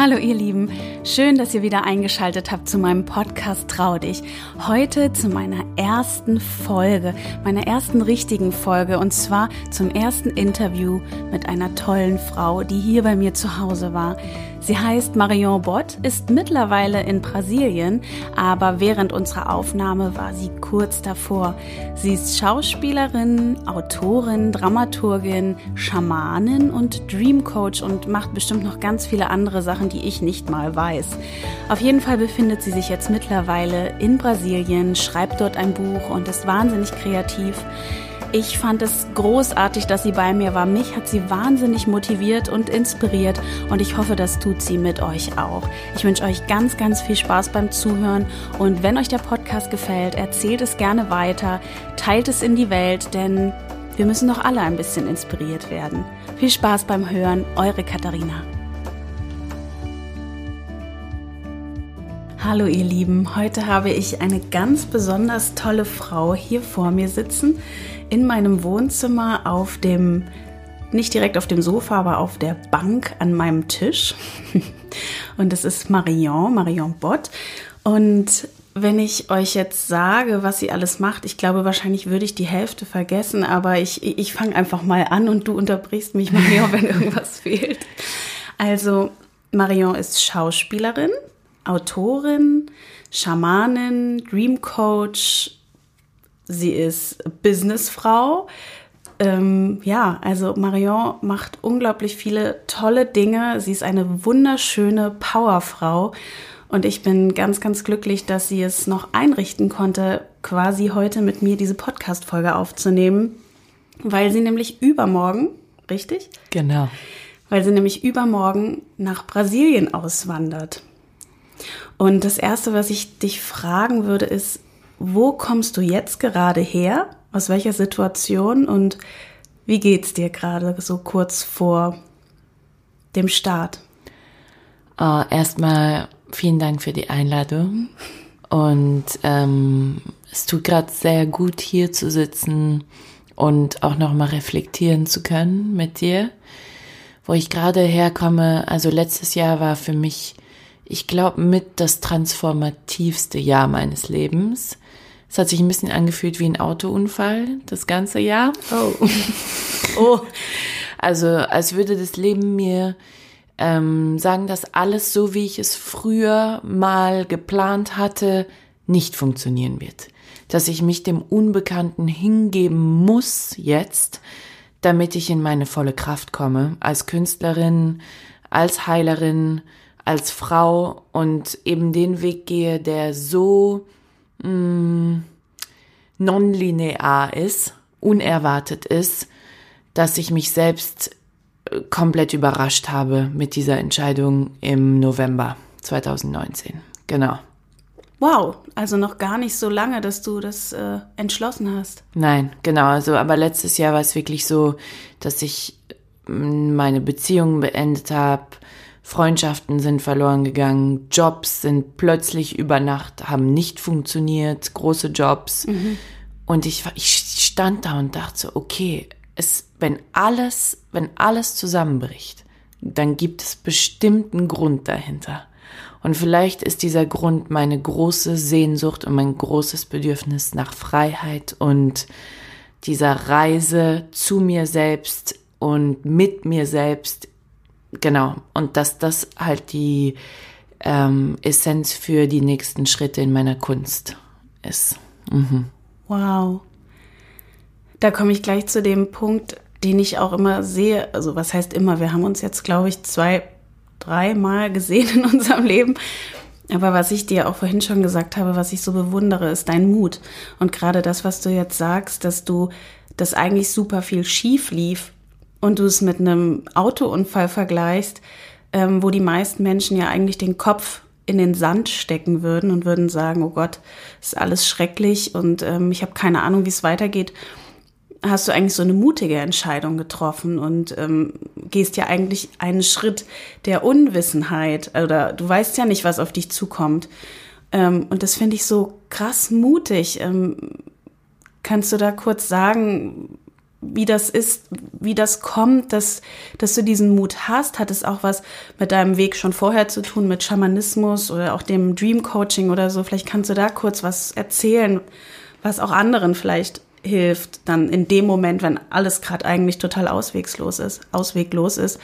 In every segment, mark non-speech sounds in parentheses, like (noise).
Hallo ihr Lieben, schön, dass ihr wieder eingeschaltet habt zu meinem Podcast Trau dich. Heute zu meiner ersten Folge, meiner ersten richtigen Folge und zwar zum ersten Interview mit einer tollen Frau, die hier bei mir zu Hause war. Sie heißt Marion Bott, ist mittlerweile in Brasilien, aber während unserer Aufnahme war sie kurz davor. Sie ist Schauspielerin, Autorin, Dramaturgin, Schamanin und Dreamcoach und macht bestimmt noch ganz viele andere Sachen, die ich nicht mal weiß. Auf jeden Fall befindet sie sich jetzt mittlerweile in Brasilien, schreibt dort ein Buch und ist wahnsinnig kreativ. Ich fand es großartig, dass sie bei mir war. Mich hat sie wahnsinnig motiviert und inspiriert und ich hoffe, das tut sie mit euch auch. Ich wünsche euch ganz, ganz viel Spaß beim Zuhören und wenn euch der Podcast gefällt, erzählt es gerne weiter, teilt es in die Welt, denn wir müssen doch alle ein bisschen inspiriert werden. Viel Spaß beim Hören, eure Katharina. Hallo ihr Lieben, heute habe ich eine ganz besonders tolle Frau hier vor mir sitzen in meinem Wohnzimmer auf dem, nicht direkt auf dem Sofa, aber auf der Bank an meinem Tisch. (laughs) Und das ist Marion, Marion Bott. Und wenn ich euch jetzt sage, was sie alles macht, ich glaube, wahrscheinlich würde ich die Hälfte vergessen, aber ich, ich fange einfach mal an und du unterbrichst mich, Marion, (laughs) wenn irgendwas fehlt. Also, Marion ist Schauspielerin, Autorin, Schamanin, Dreamcoach, sie ist Businessfrau. Ähm, ja, also Marion macht unglaublich viele tolle Dinge. Sie ist eine wunderschöne Powerfrau. Und ich bin ganz, ganz glücklich, dass sie es noch einrichten konnte, quasi heute mit mir diese Podcast-Folge aufzunehmen, weil sie nämlich übermorgen, richtig? Genau. Weil sie nämlich übermorgen nach Brasilien auswandert. Und das Erste, was ich dich fragen würde, ist, wo kommst du jetzt gerade her? Aus welcher Situation und wie geht's dir gerade so kurz vor dem Start? Uh, erstmal vielen Dank für die Einladung. Und ähm, es tut gerade sehr gut, hier zu sitzen und auch nochmal reflektieren zu können mit dir. Wo ich gerade herkomme, also letztes Jahr war für mich, ich glaube, mit das transformativste Jahr meines Lebens. Es hat sich ein bisschen angefühlt wie ein Autounfall, das ganze Jahr. Oh. (laughs) oh. Also als würde das Leben mir ähm, sagen, dass alles so, wie ich es früher mal geplant hatte, nicht funktionieren wird. Dass ich mich dem Unbekannten hingeben muss jetzt, damit ich in meine volle Kraft komme. Als Künstlerin, als Heilerin, als Frau und eben den Weg gehe, der so mh, mm, nonlinear ist, unerwartet ist, dass ich mich selbst äh, komplett überrascht habe mit dieser Entscheidung im November 2019. Genau. Wow, also noch gar nicht so lange, dass du das äh, entschlossen hast. Nein, genau. Also, aber letztes Jahr war es wirklich so, dass ich mm, meine Beziehung beendet habe, Freundschaften sind verloren gegangen, Jobs sind plötzlich über Nacht, haben nicht funktioniert, große Jobs. Mhm. Und ich, ich stand da und dachte so, okay, es, wenn alles, wenn alles zusammenbricht, dann gibt es bestimmten Grund dahinter. Und vielleicht ist dieser Grund meine große Sehnsucht und mein großes Bedürfnis nach Freiheit und dieser Reise zu mir selbst und mit mir selbst genau. Und dass das halt die ähm, Essenz für die nächsten Schritte in meiner Kunst ist. Mhm. Wow. Da komme ich gleich zu dem Punkt, den ich auch immer sehe. Also was heißt immer? Wir haben uns jetzt, glaube ich, zwei, dreimal gesehen in unserem Leben. Aber was ich dir auch vorhin schon gesagt habe, was ich so bewundere, ist dein Mut. Und gerade das, was du jetzt sagst, dass du, dass eigentlich super viel schief lief, und du es mit einem Autounfall vergleichst, ähm, wo die meisten Menschen ja eigentlich den Kopf in den Sand stecken würden und würden sagen, oh Gott, ist alles schrecklich und ähm, ich habe keine Ahnung, wie es weitergeht, hast du eigentlich so eine mutige Entscheidung getroffen und ähm, gehst ja eigentlich einen Schritt der Unwissenheit oder du weißt ja nicht, was auf dich zukommt. Ähm, und das finde ich so krass mutig. Ähm, kannst du da kurz sagen, wie das ist, wie das kommt, dass, dass du diesen Mut hast? Hat es auch was mit deinem Weg schon vorher zu tun, mit Schamanismus oder auch dem Dream Coaching oder so? Vielleicht kannst du da kurz was erzählen, was auch anderen vielleicht hilft, dann in dem Moment, wenn alles gerade eigentlich total auswegslos ist, ausweglos ist,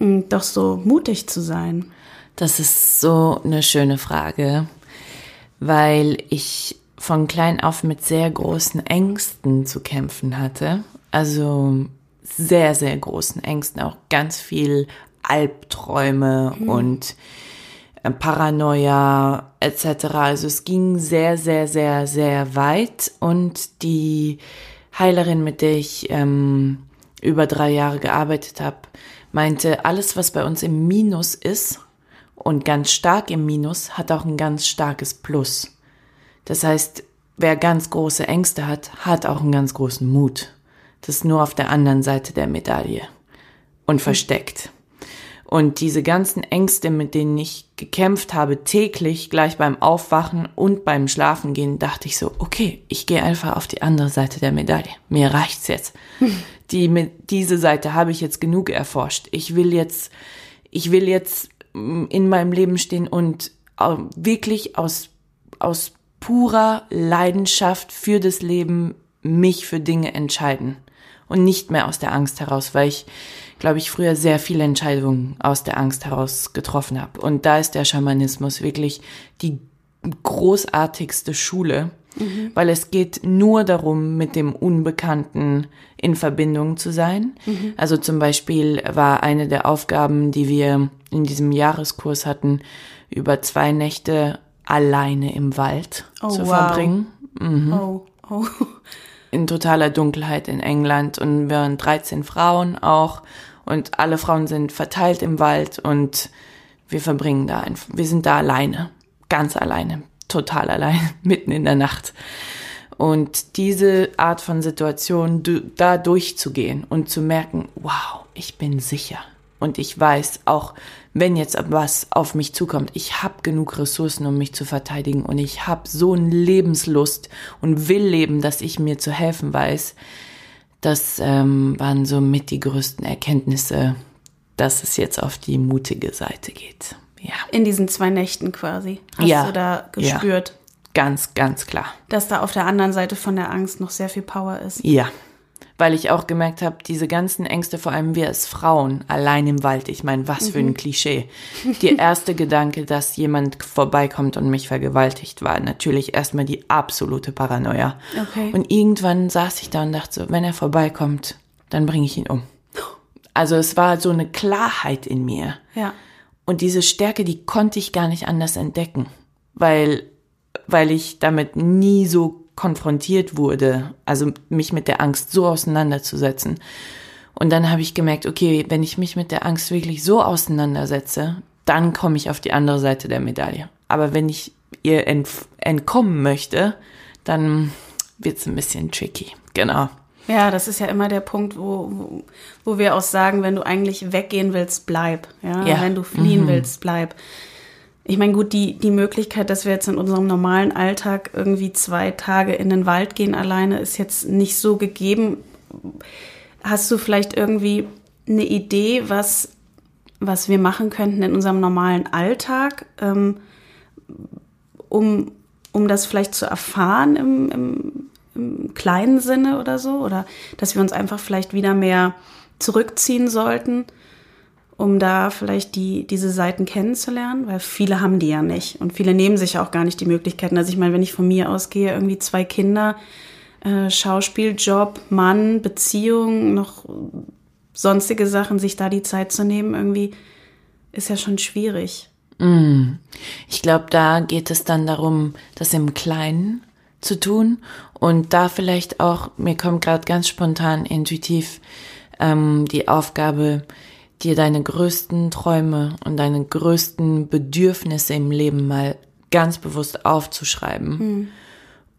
doch so mutig zu sein. Das ist so eine schöne Frage, weil ich von klein auf mit sehr großen Ängsten zu kämpfen hatte. Also sehr, sehr großen Ängsten, auch ganz viel Albträume mhm. und äh, Paranoia etc. Also es ging sehr, sehr, sehr, sehr weit und die Heilerin, mit der ich ähm, über drei Jahre gearbeitet habe, meinte, alles, was bei uns im Minus ist und ganz stark im Minus, hat auch ein ganz starkes Plus. Das heißt, wer ganz große Ängste hat, hat auch einen ganz großen Mut. Das ist nur auf der anderen Seite der Medaille und versteckt. Und diese ganzen Ängste, mit denen ich gekämpft habe, täglich, gleich beim Aufwachen und beim Schlafengehen, dachte ich so, okay, ich gehe einfach auf die andere Seite der Medaille. Mir reicht's jetzt. (laughs) Die, diese Seite habe ich jetzt genug erforscht. Ich will jetzt, ich will jetzt mm, in meinem Leben stehen und wirklich aus, aus purer Leidenschaft für das Leben mich für Dinge entscheiden und nicht mehr aus der Angst heraus, weil ich, glaube ich, früher sehr viele Entscheidungen aus der Angst heraus getroffen habe. Und da ist der Schamanismus wirklich die großartigste Schule, mhm. weil es geht nur darum, mit dem Unbekannten in Verbindung zu sein. Mhm. Also zum Beispiel war eine der Aufgaben, die wir in diesem Jahreskurs hatten, über zwei Nächte alleine im Wald oh, zu wow. verbringen. Mhm. Oh, oh. In totaler Dunkelheit in England und wir waren 13 Frauen auch und alle Frauen sind verteilt im Wald und wir verbringen da einfach, wir sind da alleine, ganz alleine, total allein, (laughs) mitten in der Nacht. Und diese Art von Situation, da durchzugehen und zu merken, wow, ich bin sicher. Und ich weiß auch, wenn jetzt was auf mich zukommt, ich habe genug Ressourcen, um mich zu verteidigen und ich habe so eine Lebenslust und will leben, dass ich mir zu helfen weiß. Das ähm, waren so mit die größten Erkenntnisse, dass es jetzt auf die mutige Seite geht. Ja. In diesen zwei Nächten quasi. Hast ja. du da gespürt? Ja. Ganz, ganz klar. Dass da auf der anderen Seite von der Angst noch sehr viel Power ist. Ja, weil ich auch gemerkt habe, diese ganzen Ängste, vor allem wir als Frauen, allein im Wald, ich meine, was für ein mhm. Klischee. (laughs) Der erste Gedanke, dass jemand vorbeikommt und mich vergewaltigt, war natürlich erstmal die absolute Paranoia. Okay. Und irgendwann saß ich da und dachte so, wenn er vorbeikommt, dann bringe ich ihn um. Also es war so eine Klarheit in mir. Ja. Und diese Stärke, die konnte ich gar nicht anders entdecken, weil, weil ich damit nie so konfrontiert wurde, also mich mit der Angst so auseinanderzusetzen. Und dann habe ich gemerkt, okay, wenn ich mich mit der Angst wirklich so auseinandersetze, dann komme ich auf die andere Seite der Medaille. Aber wenn ich ihr ent entkommen möchte, dann wird es ein bisschen tricky. Genau. Ja, das ist ja immer der Punkt, wo, wo, wo wir auch sagen, wenn du eigentlich weggehen willst, bleib. Ja, ja. wenn du fliehen mhm. willst, bleib. Ich meine, gut, die, die Möglichkeit, dass wir jetzt in unserem normalen Alltag irgendwie zwei Tage in den Wald gehen alleine, ist jetzt nicht so gegeben. Hast du vielleicht irgendwie eine Idee, was, was wir machen könnten in unserem normalen Alltag, ähm, um, um das vielleicht zu erfahren im, im, im kleinen Sinne oder so? Oder dass wir uns einfach vielleicht wieder mehr zurückziehen sollten? Um da vielleicht die, diese Seiten kennenzulernen, weil viele haben die ja nicht und viele nehmen sich auch gar nicht die Möglichkeiten. Also ich meine, wenn ich von mir ausgehe, irgendwie zwei Kinder, äh, Schauspiel, Job, Mann, Beziehung, noch sonstige Sachen, sich da die Zeit zu nehmen, irgendwie ist ja schon schwierig. Mm. Ich glaube, da geht es dann darum, das im Kleinen zu tun und da vielleicht auch, mir kommt gerade ganz spontan intuitiv ähm, die Aufgabe, dir deine größten Träume und deine größten Bedürfnisse im Leben mal ganz bewusst aufzuschreiben. Mhm.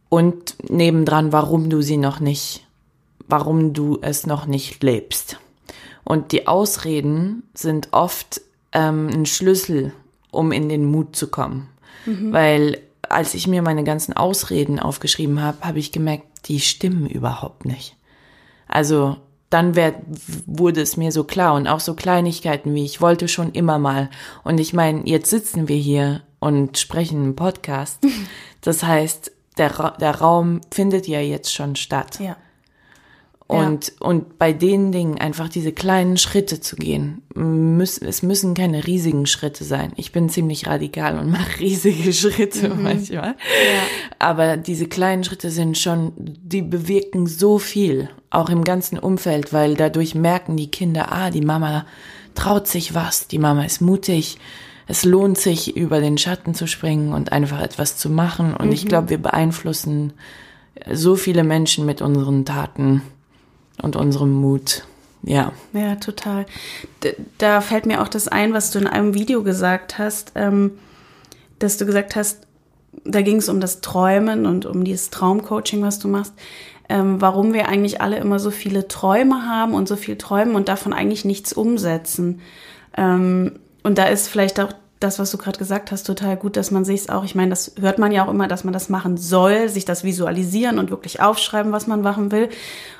Und nebendran, warum du sie noch nicht, warum du es noch nicht lebst. Und die Ausreden sind oft ähm, ein Schlüssel, um in den Mut zu kommen. Mhm. Weil als ich mir meine ganzen Ausreden aufgeschrieben habe, habe ich gemerkt, die stimmen überhaupt nicht. Also dann wär, wurde es mir so klar und auch so Kleinigkeiten wie ich wollte schon immer mal. Und ich meine, jetzt sitzen wir hier und sprechen einen Podcast. (laughs) Das heißt, der, Ra der Raum findet ja jetzt schon statt. Ja. Und, ja. und bei den Dingen einfach diese kleinen Schritte zu gehen. Müß, es müssen keine riesigen Schritte sein. Ich bin ziemlich radikal und (laughs) mache riesige Schritte mhm. manchmal. Ja. Aber diese kleinen Schritte sind schon, die bewirken so viel, auch im ganzen Umfeld, weil dadurch merken die Kinder, ah, die Mama traut sich was, die Mama ist mutig. Es lohnt sich, über den Schatten zu springen und einfach etwas zu machen. Und mhm. ich glaube, wir beeinflussen so viele Menschen mit unseren Taten und unserem Mut. Ja. Ja, total. Da fällt mir auch das ein, was du in einem Video gesagt hast, ähm, dass du gesagt hast, da ging es um das Träumen und um dieses Traumcoaching, was du machst, ähm, warum wir eigentlich alle immer so viele Träume haben und so viel träumen und davon eigentlich nichts umsetzen. Ähm, und da ist vielleicht auch das, was du gerade gesagt hast, total gut, dass man sich auch, ich meine, das hört man ja auch immer, dass man das machen soll, sich das visualisieren und wirklich aufschreiben, was man machen will.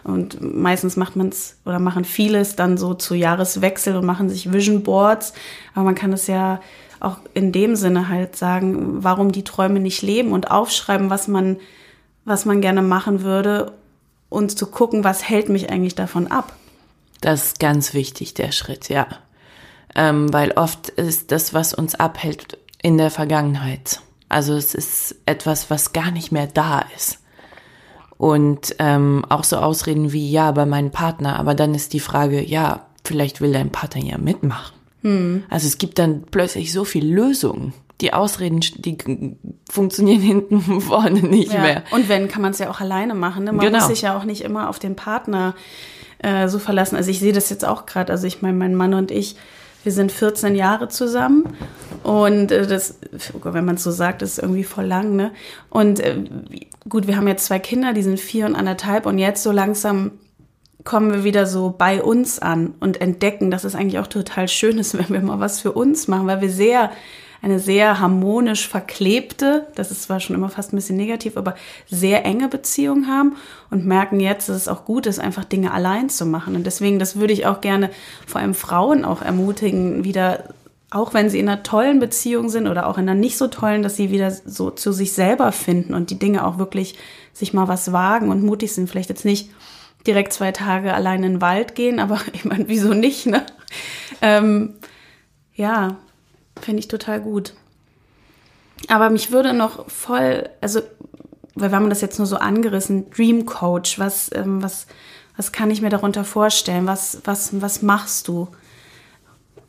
Und meistens macht man es oder machen vieles dann so zu Jahreswechsel und machen sich Vision Boards. Aber man kann es ja auch in dem Sinne halt sagen, warum die Träume nicht leben und aufschreiben, was man, was man gerne machen würde und zu gucken, was hält mich eigentlich davon ab. Das ist ganz wichtig, der Schritt, ja ähm, weil oft ist das, was uns abhält, in der Vergangenheit. Also es ist etwas, was gar nicht mehr da ist. Und ähm, auch so Ausreden wie, ja, bei meinem Partner, aber dann ist die Frage, ja, vielleicht will dein Partner ja mitmachen. Hm. Also es gibt dann plötzlich so viel Lösungen. Die Ausreden, die funktionieren (laughs) hinten vorne nicht ja. mehr. Und wenn, kann man es ja auch alleine machen. Ne? Man genau. muss sich ja auch nicht immer auf den Partner äh, so verlassen. Also ich sehe das jetzt auch gerade. Also ich meine, mein Mann und ich, wir sind 14 Jahre zusammen und äh, das, wenn man es so sagt, ist irgendwie voll lang, ne? Und äh, gut, wir haben jetzt zwei Kinder, die sind vier und anderthalb und jetzt so langsam kommen wir wieder so bei uns an und entdecken, dass es eigentlich auch total schön ist, (laughs) wenn wir mal was für uns machen, weil wir sehr eine sehr harmonisch verklebte, das ist zwar schon immer fast ein bisschen negativ, aber sehr enge Beziehung haben und merken jetzt, dass es auch gut ist, einfach Dinge allein zu machen. Und deswegen, das würde ich auch gerne vor allem Frauen auch ermutigen, wieder auch wenn sie in einer tollen Beziehung sind oder auch in einer nicht so tollen, dass sie wieder so zu sich selber finden und die Dinge auch wirklich sich mal was wagen und mutig sind. Vielleicht jetzt nicht direkt zwei Tage allein in den Wald gehen, aber (laughs) ich meine, wieso nicht, ne? Ähm, ja, Finde ich total gut. Aber mich würde noch voll, also, weil wir haben das jetzt nur so angerissen, Dream Coach, was, ähm, was, was kann ich mir darunter vorstellen? Was, was, was machst du?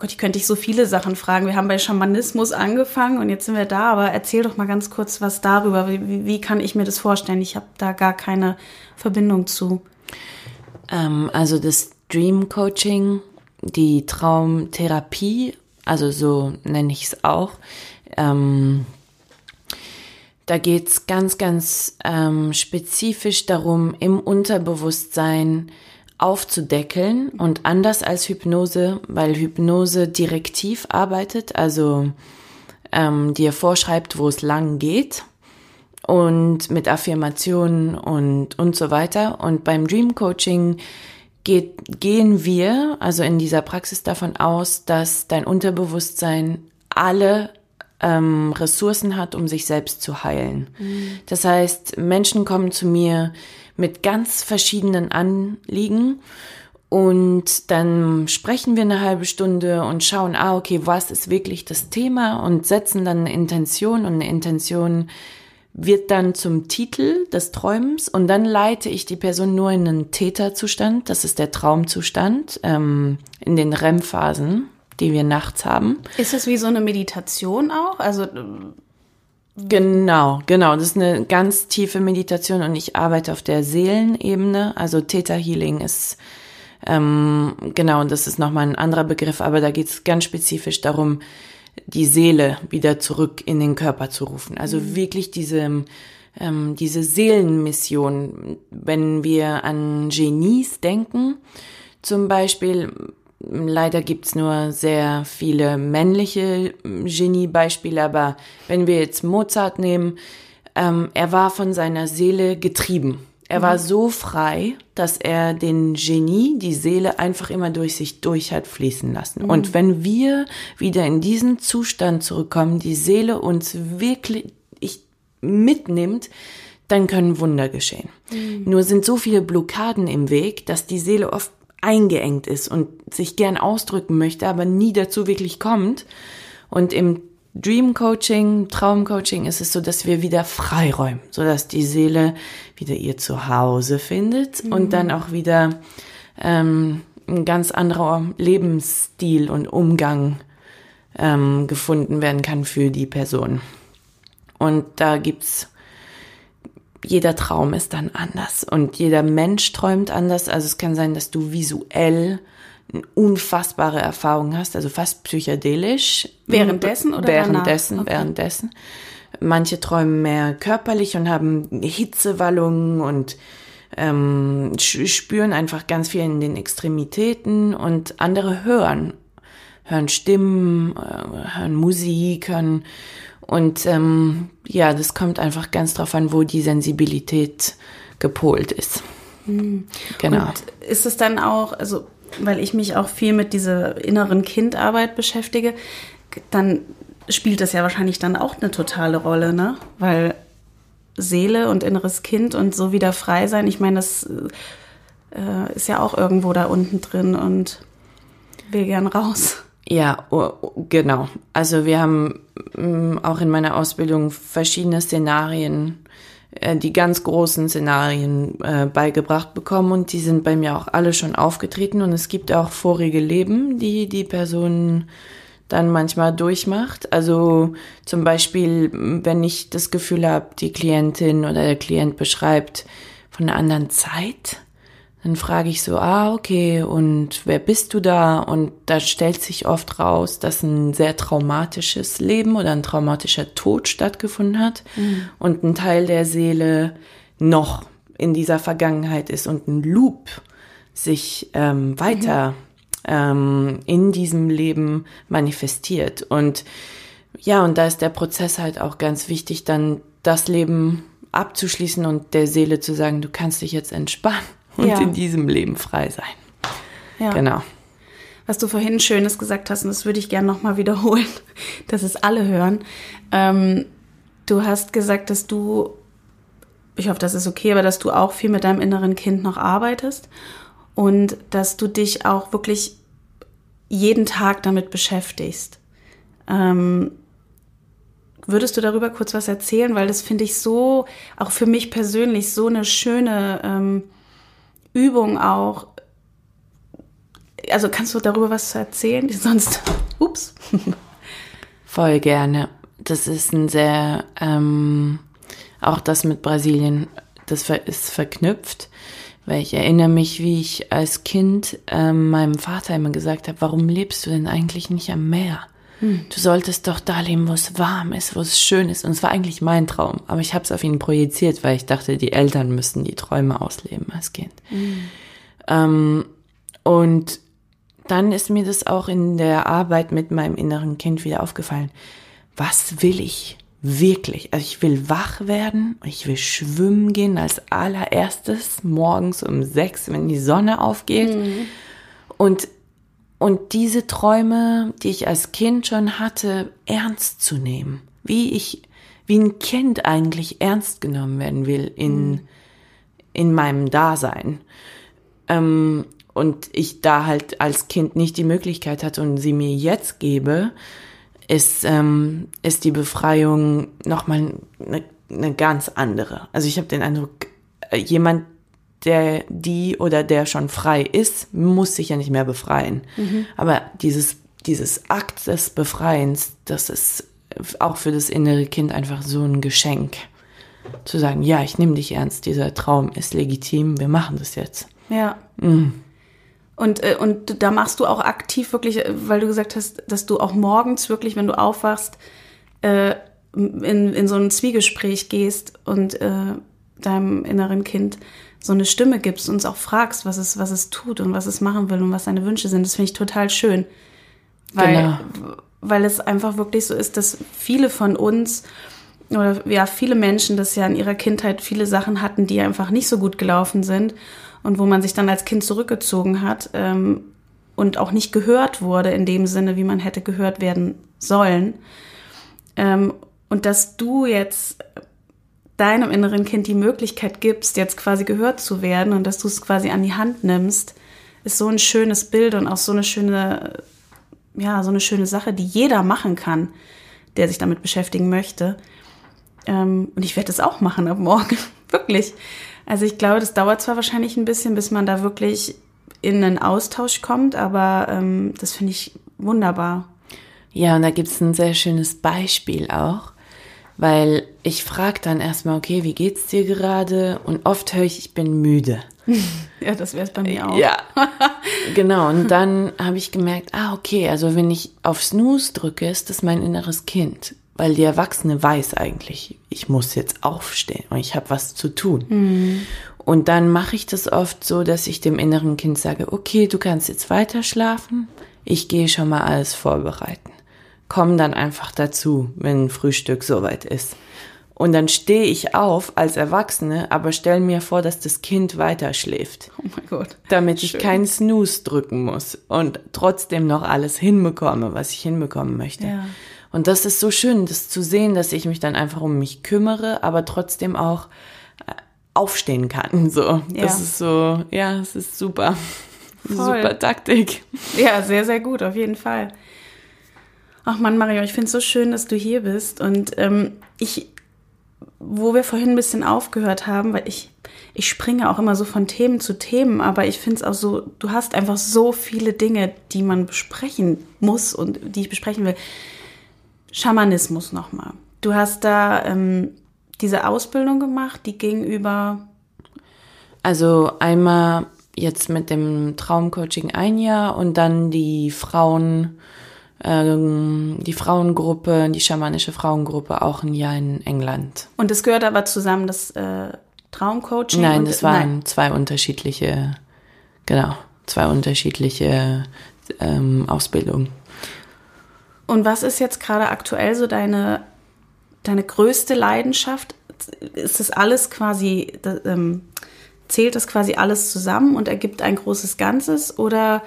Gott, ich könnte dich so viele Sachen fragen. Wir haben bei Schamanismus angefangen und jetzt sind wir da, aber erzähl doch mal ganz kurz was darüber. Wie, wie kann ich mir das vorstellen? Ich habe da gar keine Verbindung zu. Ähm, also das Dream Coaching, die Traumtherapie also so nenne ich es auch. Ähm, da geht es ganz, ganz ähm, spezifisch darum, im Unterbewusstsein aufzudeckeln und anders als Hypnose, weil Hypnose direktiv arbeitet, also ähm, dir vorschreibt, wo es lang geht und mit Affirmationen und, und so weiter. Und beim Dream Coaching geht, gehen wir also in dieser Praxis davon aus, dass dein Unterbewusstsein alle ähm, Ressourcen hat, um sich selbst zu heilen. Mhm. Das heißt, Menschen kommen zu mir mit ganz verschiedenen Anliegen und dann sprechen wir eine halbe Stunde und schauen, ah, okay, was ist wirklich das Thema und setzen dann eine Intention und eine Intention wird dann zum Titel des Träumens und dann leite ich die Person nur in einen Täterzustand, das ist der Traumzustand, ähm, in den REM-Phasen, die wir nachts haben. Ist es wie so eine Meditation auch? Also Genau, genau. Das ist eine ganz tiefe Meditation und ich arbeite auf der Seelenebene. Also Theta Healing ist ähm, genau, das ist nochmal ein anderer Begriff, aber da geht es ganz spezifisch darum, die Seele wieder zurück in den Körper zu rufen. Also mhm. wirklich diese, ähm, diese Seelenmission, wenn wir an Genies denken, zum Beispiel, leider gibt's nur sehr viele männliche Genie-Beispiele, aber wenn wir jetzt Mozart nehmen, ähm, er war von seiner Seele getrieben. Er war so frei, dass er den Genie, die Seele einfach immer durch sich durch hat fließen lassen. Mhm. Und wenn wir wieder in diesen Zustand zurückkommen, die Seele uns wirklich mitnimmt, dann können Wunder geschehen. Mhm. Nur sind so viele Blockaden im Weg, dass die Seele oft eingeengt ist und sich gern ausdrücken möchte, aber nie dazu wirklich kommt. Und im Dream Coaching, Traum Coaching ist es so, dass wir wieder freiräumen, so dass die Seele wieder ihr Zuhause findet mhm. und dann auch wieder ähm, ein ganz anderer Lebensstil und Umgang ähm, gefunden werden kann für die Person. Und da gibt's jeder Traum ist dann anders und jeder Mensch träumt anders. Also es kann sein, dass du visuell unfassbare Erfahrung hast, also fast psychedelisch. Währenddessen oder Währenddessen, okay. währenddessen. Manche träumen mehr körperlich und haben Hitzewallungen und ähm, spüren einfach ganz viel in den Extremitäten und andere hören, hören Stimmen, äh, hören Musik, hören und ähm, ja, das kommt einfach ganz drauf an, wo die Sensibilität gepolt ist. Mhm. Genau. Und ist es dann auch, also weil ich mich auch viel mit dieser inneren Kindarbeit beschäftige, dann spielt das ja wahrscheinlich dann auch eine totale Rolle, ne? Weil Seele und inneres Kind und so wieder frei sein, ich meine, das äh, ist ja auch irgendwo da unten drin und will gern raus. Ja, genau. Also wir haben mm, auch in meiner Ausbildung verschiedene Szenarien, äh, die ganz großen Szenarien äh, beigebracht bekommen und die sind bei mir auch alle schon aufgetreten und es gibt auch vorige Leben, die die Person dann manchmal durchmacht. Also zum Beispiel, wenn ich das Gefühl habe, die Klientin oder der Klient beschreibt von einer anderen Zeit, dann frage ich so, ah, okay, und wer bist du da? Und da stellt sich oft raus, dass ein sehr traumatisches Leben oder ein traumatischer Tod stattgefunden hat mhm. und ein Teil der Seele noch in dieser Vergangenheit ist und ein Loop sich ähm, weiter mhm. ähm, in diesem Leben manifestiert. Und ja, und da ist der Prozess halt auch ganz wichtig, dann das Leben abzuschließen und der Seele zu sagen, du kannst dich jetzt entspannen und ja. in diesem Leben frei sein. Ja. Genau. Was du vorhin Schönes gesagt hast, und das würde ich gerne nochmal wiederholen, (laughs) dass es alle hören. Ähm, du hast gesagt, dass du, ich hoffe, das ist okay, aber dass du auch viel mit deinem inneren Kind noch arbeitest und dass du dich auch wirklich jeden Tag damit beschäftigst. Ähm, würdest du darüber kurz was erzählen? Weil das finde ich so, auch für mich persönlich, so eine schöne ähm, Übung auch. Also kannst du darüber was erzählen? (laughs) Sonst, ups. Voll gerne. Das ist ein sehr, ähm, auch das mit Brasilien, das ist verknüpft, weil ich erinnere mich, wie ich als Kind ähm, meinem Vater immer gesagt habe, warum lebst du denn eigentlich nicht am Meer? Hm. Du solltest doch da leben, wo es warm ist, wo es schön ist. Und es war eigentlich mein Traum. Aber ich habe es auf ihn projiziert, weil ich dachte, die Eltern müssten die Träume ausleben als Kind. Hm. Ähm, und dann ist mir das auch in der Arbeit mit meinem inneren Kind wieder aufgefallen. Was will ich wirklich? Also ich will wach werden, ich will schwimmen gehen als allererstes morgens um sechs, wenn die Sonne aufgeht. Mhm. Und und diese Träume, die ich als Kind schon hatte, ernst zu nehmen. Wie ich, wie ein Kind eigentlich ernst genommen werden will in, mhm. in meinem Dasein. Ähm, und ich da halt als Kind nicht die Möglichkeit hatte und sie mir jetzt gebe, ist, ähm, ist die Befreiung nochmal eine, eine ganz andere. Also ich habe den Eindruck, äh, jemand, der, die oder der schon frei ist, muss sich ja nicht mehr befreien. Mhm. Aber dieses, dieses Akt des Befreiens, das ist auch für das innere Kind einfach so ein Geschenk. Zu sagen, ja, ich nehme dich ernst, dieser Traum ist legitim, wir machen das jetzt. Ja. Mhm. Und, äh, und da machst du auch aktiv wirklich, äh, weil du gesagt hast, dass du auch morgens wirklich, wenn du aufwachst, äh, in, in so ein Zwiegespräch gehst und äh, deinem inneren Kind so eine Stimme gibst und uns auch fragst, was es, was es tut und was es machen will und was seine Wünsche sind. Das finde ich total schön. Weil, genau. weil es einfach wirklich so ist, dass viele von uns oder ja, viele Menschen das ja in ihrer Kindheit viele Sachen hatten, die einfach nicht so gut gelaufen sind und wo man sich dann als Kind zurückgezogen hat ähm, und auch nicht gehört wurde in dem Sinne, wie man hätte gehört werden sollen. Ähm, und dass du jetzt deinem inneren Kind die Möglichkeit gibst, jetzt quasi gehört zu werden und dass du es quasi an die Hand nimmst, ist so ein schönes Bild und auch so eine schöne, ja, so eine schöne Sache, die jeder machen kann, der sich damit beschäftigen möchte. Ähm, und ich werde das auch machen ab morgen. (laughs) wirklich. Also ich glaube, das dauert zwar wahrscheinlich ein bisschen, bis man da wirklich in einen Austausch kommt, aber ähm, das finde ich wunderbar. Ja, und da gibt es ein sehr schönes Beispiel auch, weil ich frage dann erstmal, okay, wie geht's dir gerade? Und oft höre ich, ich bin müde. (laughs) ja, das wäre es bei mir auch. Ja, (laughs) genau. Und dann habe ich gemerkt, ah, okay, also wenn ich auf Snooze drücke, ist das mein inneres Kind. Weil die Erwachsene weiß eigentlich, ich muss jetzt aufstehen und ich habe was zu tun. Mhm. Und dann mache ich das oft so, dass ich dem inneren Kind sage, okay, du kannst jetzt weiter schlafen, ich gehe schon mal alles vorbereiten. Komm dann einfach dazu, wenn Frühstück soweit ist. Und dann stehe ich auf als Erwachsene, aber stell mir vor, dass das Kind weiter schläft. Oh mein Gott. Damit ich keinen Snooze drücken muss und trotzdem noch alles hinbekomme, was ich hinbekommen möchte. Ja. Und das ist so schön, das zu sehen, dass ich mich dann einfach um mich kümmere, aber trotzdem auch äh, aufstehen kann. (laughs) So, ja. das ist so, ja, es ist super. (laughs) Voll. Super Taktik. Ja, sehr, sehr gut, auf jeden Fall. Ach man, Mario, ich finde es so schön, dass du hier bist. Und ähm, ich wo wir vorhin ein bisschen aufgehört haben, weil ich, ich springe auch immer so von Themen zu Themen, aber ich finde es auch so, du hast einfach so viele Dinge, die man besprechen muss und die ich besprechen will. Schamanismus nochmal. Du hast da ähm, diese Ausbildung gemacht, die ging über. Also einmal jetzt mit dem Traumcoaching ein Jahr und dann die Frauen ähm, die Frauengruppe, die schamanische Frauengruppe auch ein Jahr in England. Und das gehört aber zusammen, das äh, Traumcoaching? Nein, das waren nein. zwei unterschiedliche, genau, zwei unterschiedliche ähm, Ausbildungen. Und was ist jetzt gerade aktuell so deine, deine größte Leidenschaft? Ist das alles quasi, das, ähm, zählt das quasi alles zusammen und ergibt ein großes Ganzes oder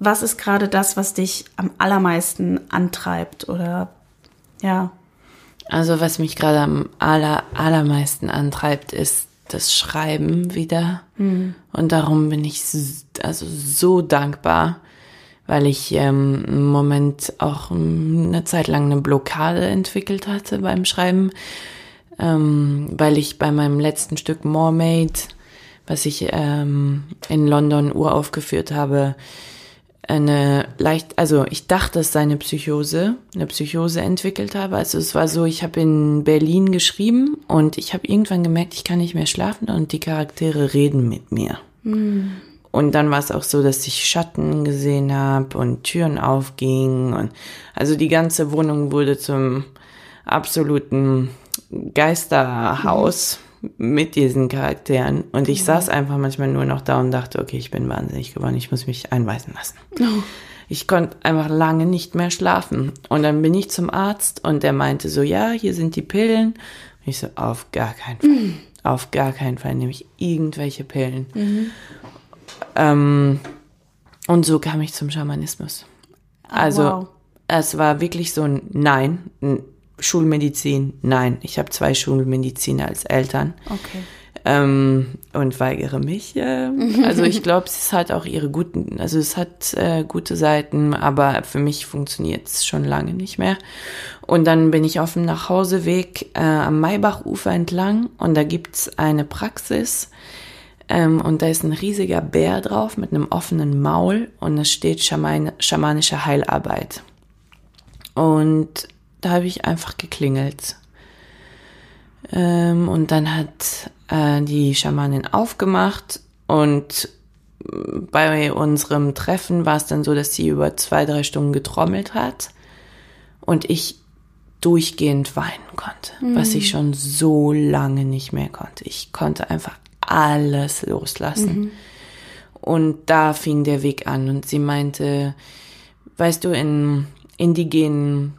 was ist gerade das, was dich am allermeisten antreibt oder ja? Also was mich gerade am aller, allermeisten antreibt, ist das Schreiben wieder. Mhm. Und darum bin ich also so dankbar, weil ich ähm, im Moment auch eine Zeit lang eine Blockade entwickelt hatte beim Schreiben, ähm, weil ich bei meinem letzten Stück Mermaid, was ich ähm, in London uraufgeführt habe, eine leicht, also ich dachte, es sei eine Psychose, eine Psychose entwickelt habe. Also es war so, ich habe in Berlin geschrieben und ich habe irgendwann gemerkt, ich kann nicht mehr schlafen und die Charaktere reden mit mir. Mhm. Und dann war es auch so, dass ich Schatten gesehen habe und Türen aufgingen und also die ganze Wohnung wurde zum absoluten Geisterhaus. Mhm mit diesen Charakteren. Und ich mhm. saß einfach manchmal nur noch da und dachte, okay, ich bin wahnsinnig geworden, ich muss mich einweisen lassen. Oh. Ich konnte einfach lange nicht mehr schlafen. Und dann bin ich zum Arzt und der meinte so, ja, hier sind die Pillen. Und ich so, auf gar keinen Fall. Mhm. Auf gar keinen Fall nehme ich irgendwelche Pillen. Mhm. Ähm, und so kam ich zum Schamanismus. Oh, also wow. es war wirklich so ein Nein, ein Schulmedizin, nein. Ich habe zwei Schulmediziner als Eltern. Okay. Ähm, und weigere mich. Äh, (laughs) also ich glaube, es hat auch ihre guten, also es hat äh, gute Seiten, aber für mich funktioniert es schon lange nicht mehr. Und dann bin ich auf dem Nachhauseweg äh, am Maybachufer entlang und da gibt's eine Praxis ähm, und da ist ein riesiger Bär drauf mit einem offenen Maul und es steht Schaman schamanische Heilarbeit. Und da habe ich einfach geklingelt. Ähm, und dann hat äh, die Schamanin aufgemacht und bei unserem Treffen war es dann so, dass sie über zwei, drei Stunden getrommelt hat und ich durchgehend weinen konnte, mhm. was ich schon so lange nicht mehr konnte. Ich konnte einfach alles loslassen. Mhm. Und da fing der Weg an und sie meinte, weißt du, in indigenen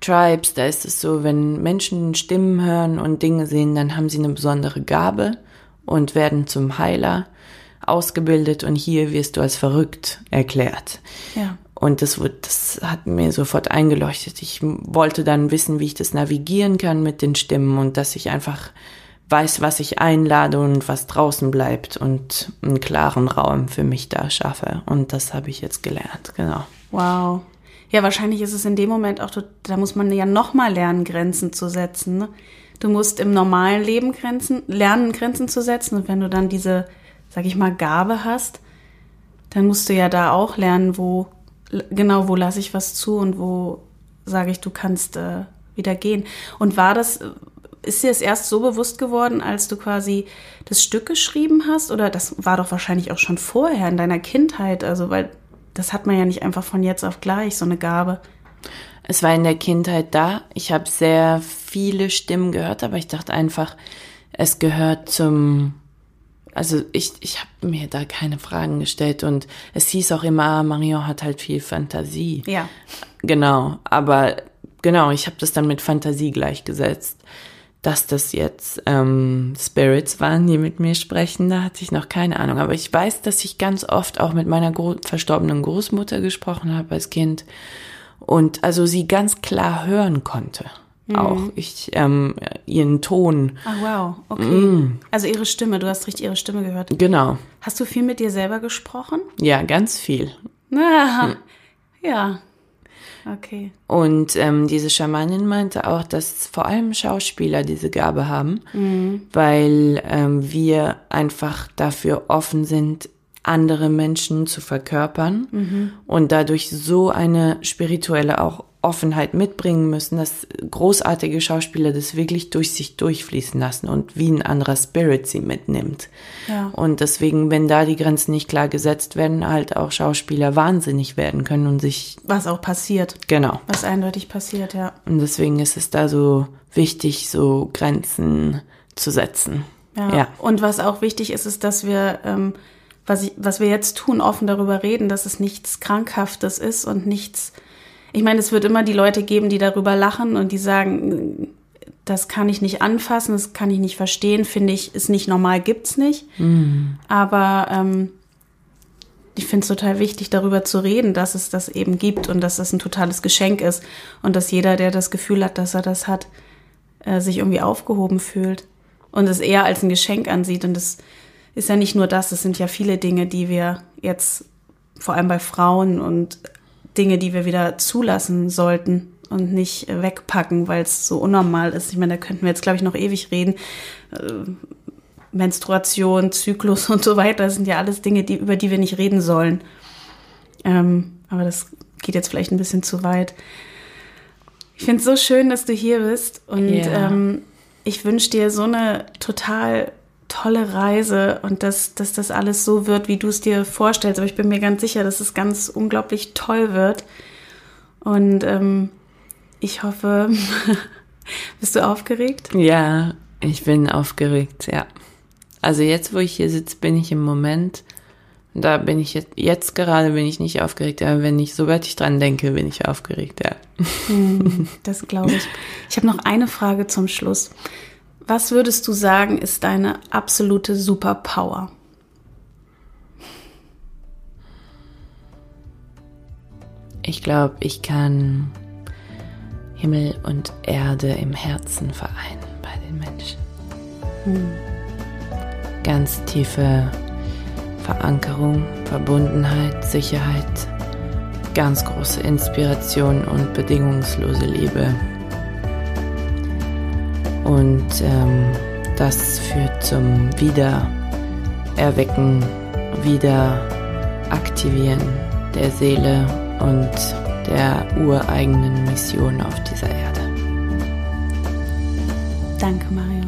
Tribes, da ist es so, wenn Menschen Stimmen hören und Dinge sehen, dann haben sie eine besondere Gabe und werden zum Heiler ausgebildet und hier wirst du als verrückt erklärt. Ja. Und das, wird, das hat mir sofort eingeleuchtet. Ich wollte dann wissen, wie ich das navigieren kann mit den Stimmen und dass ich einfach weiß, was ich einlade und was draußen bleibt und einen klaren Raum für mich da schaffe. Und das habe ich jetzt gelernt, genau. Wow. Ja, wahrscheinlich ist es in dem Moment auch, da muss man ja nochmal lernen, Grenzen zu setzen. Ne? Du musst im normalen Leben Grenzen, lernen, Grenzen zu setzen. Und wenn du dann diese, sag ich mal, Gabe hast, dann musst du ja da auch lernen, wo, genau, wo lasse ich was zu und wo sage ich, du kannst äh, wieder gehen. Und war das, ist dir das erst so bewusst geworden, als du quasi das Stück geschrieben hast? Oder das war doch wahrscheinlich auch schon vorher in deiner Kindheit? Also, weil das hat man ja nicht einfach von jetzt auf gleich, so eine Gabe. Es war in der Kindheit da. Ich habe sehr viele Stimmen gehört, aber ich dachte einfach, es gehört zum. Also ich, ich habe mir da keine Fragen gestellt und es hieß auch immer, ah, Marion hat halt viel Fantasie. Ja. Genau, aber genau, ich habe das dann mit Fantasie gleichgesetzt dass das jetzt ähm, Spirits waren, die mit mir sprechen, da hatte ich noch keine Ahnung. Aber ich weiß, dass ich ganz oft auch mit meiner Gro verstorbenen Großmutter gesprochen habe als Kind und also sie ganz klar hören konnte. Mhm. Auch ich ähm, ihren Ton. Ah wow, okay. Mm. Also ihre Stimme, du hast richtig ihre Stimme gehört. Genau. Hast du viel mit dir selber gesprochen? Ja, ganz viel. (laughs) Ah, hm. Ja, Okay. Und ähm, diese Schamanin meinte auch, dass vor allem Schauspieler diese Gabe haben, mhm. weil ähm, wir einfach dafür offen sind, andere Menschen zu verkörpern mhm. und dadurch so eine spirituelle auch Offenheit mitbringen müssen, dass großartige Schauspieler das wirklich durch sich durchfließen lassen und wie ein anderer Spirit sie mitnimmt. Ja. Und deswegen, wenn da die Grenzen nicht klar gesetzt werden, halt auch Schauspieler wahnsinnig werden können und sich. Was auch passiert. Genau. Was eindeutig passiert, ja. Und deswegen ist es da so wichtig, so Grenzen zu setzen. Ja. ja. Und was auch wichtig ist, ist, dass wir, ähm, was, ich, was wir jetzt tun, offen darüber reden, dass es nichts Krankhaftes ist und nichts ich meine, es wird immer die Leute geben, die darüber lachen und die sagen, das kann ich nicht anfassen, das kann ich nicht verstehen, finde ich, ist nicht normal, gibt's nicht. Mhm. Aber ähm, ich finde es total wichtig, darüber zu reden, dass es das eben gibt und dass das ein totales Geschenk ist und dass jeder, der das Gefühl hat, dass er das hat, äh, sich irgendwie aufgehoben fühlt und es eher als ein Geschenk ansieht. Und es ist ja nicht nur das, es sind ja viele Dinge, die wir jetzt vor allem bei Frauen und Dinge, die wir wieder zulassen sollten und nicht wegpacken, weil es so unnormal ist. Ich meine, da könnten wir jetzt, glaube ich, noch ewig reden. Äh, Menstruation, Zyklus (laughs) und so weiter sind ja alles Dinge, die, über die wir nicht reden sollen. Ähm, aber das geht jetzt vielleicht ein bisschen zu weit. Ich finde es so schön, dass du hier bist und yeah. ähm, ich wünsche dir so eine total tolle Reise und dass, dass das alles so wird, wie du es dir vorstellst. Aber ich bin mir ganz sicher, dass es ganz unglaublich toll wird. Und ähm, ich hoffe, (laughs) bist du aufgeregt? Ja, ich bin aufgeregt, ja. Also jetzt, wo ich hier sitze, bin ich im Moment, da bin ich jetzt, jetzt gerade bin ich nicht aufgeregt, aber wenn ich, sobald ich dran denke, bin ich aufgeregt, ja. Hm, (laughs) das glaube ich. Ich habe noch eine Frage zum Schluss. Was würdest du sagen, ist deine absolute Superpower? Ich glaube, ich kann Himmel und Erde im Herzen vereinen bei den Menschen. Hm. Ganz tiefe Verankerung, Verbundenheit, Sicherheit, ganz große Inspiration und bedingungslose Liebe. Und ähm, das führt zum Wiedererwecken, Wiederaktivieren der Seele und der ureigenen Mission auf dieser Erde. Danke, Mario.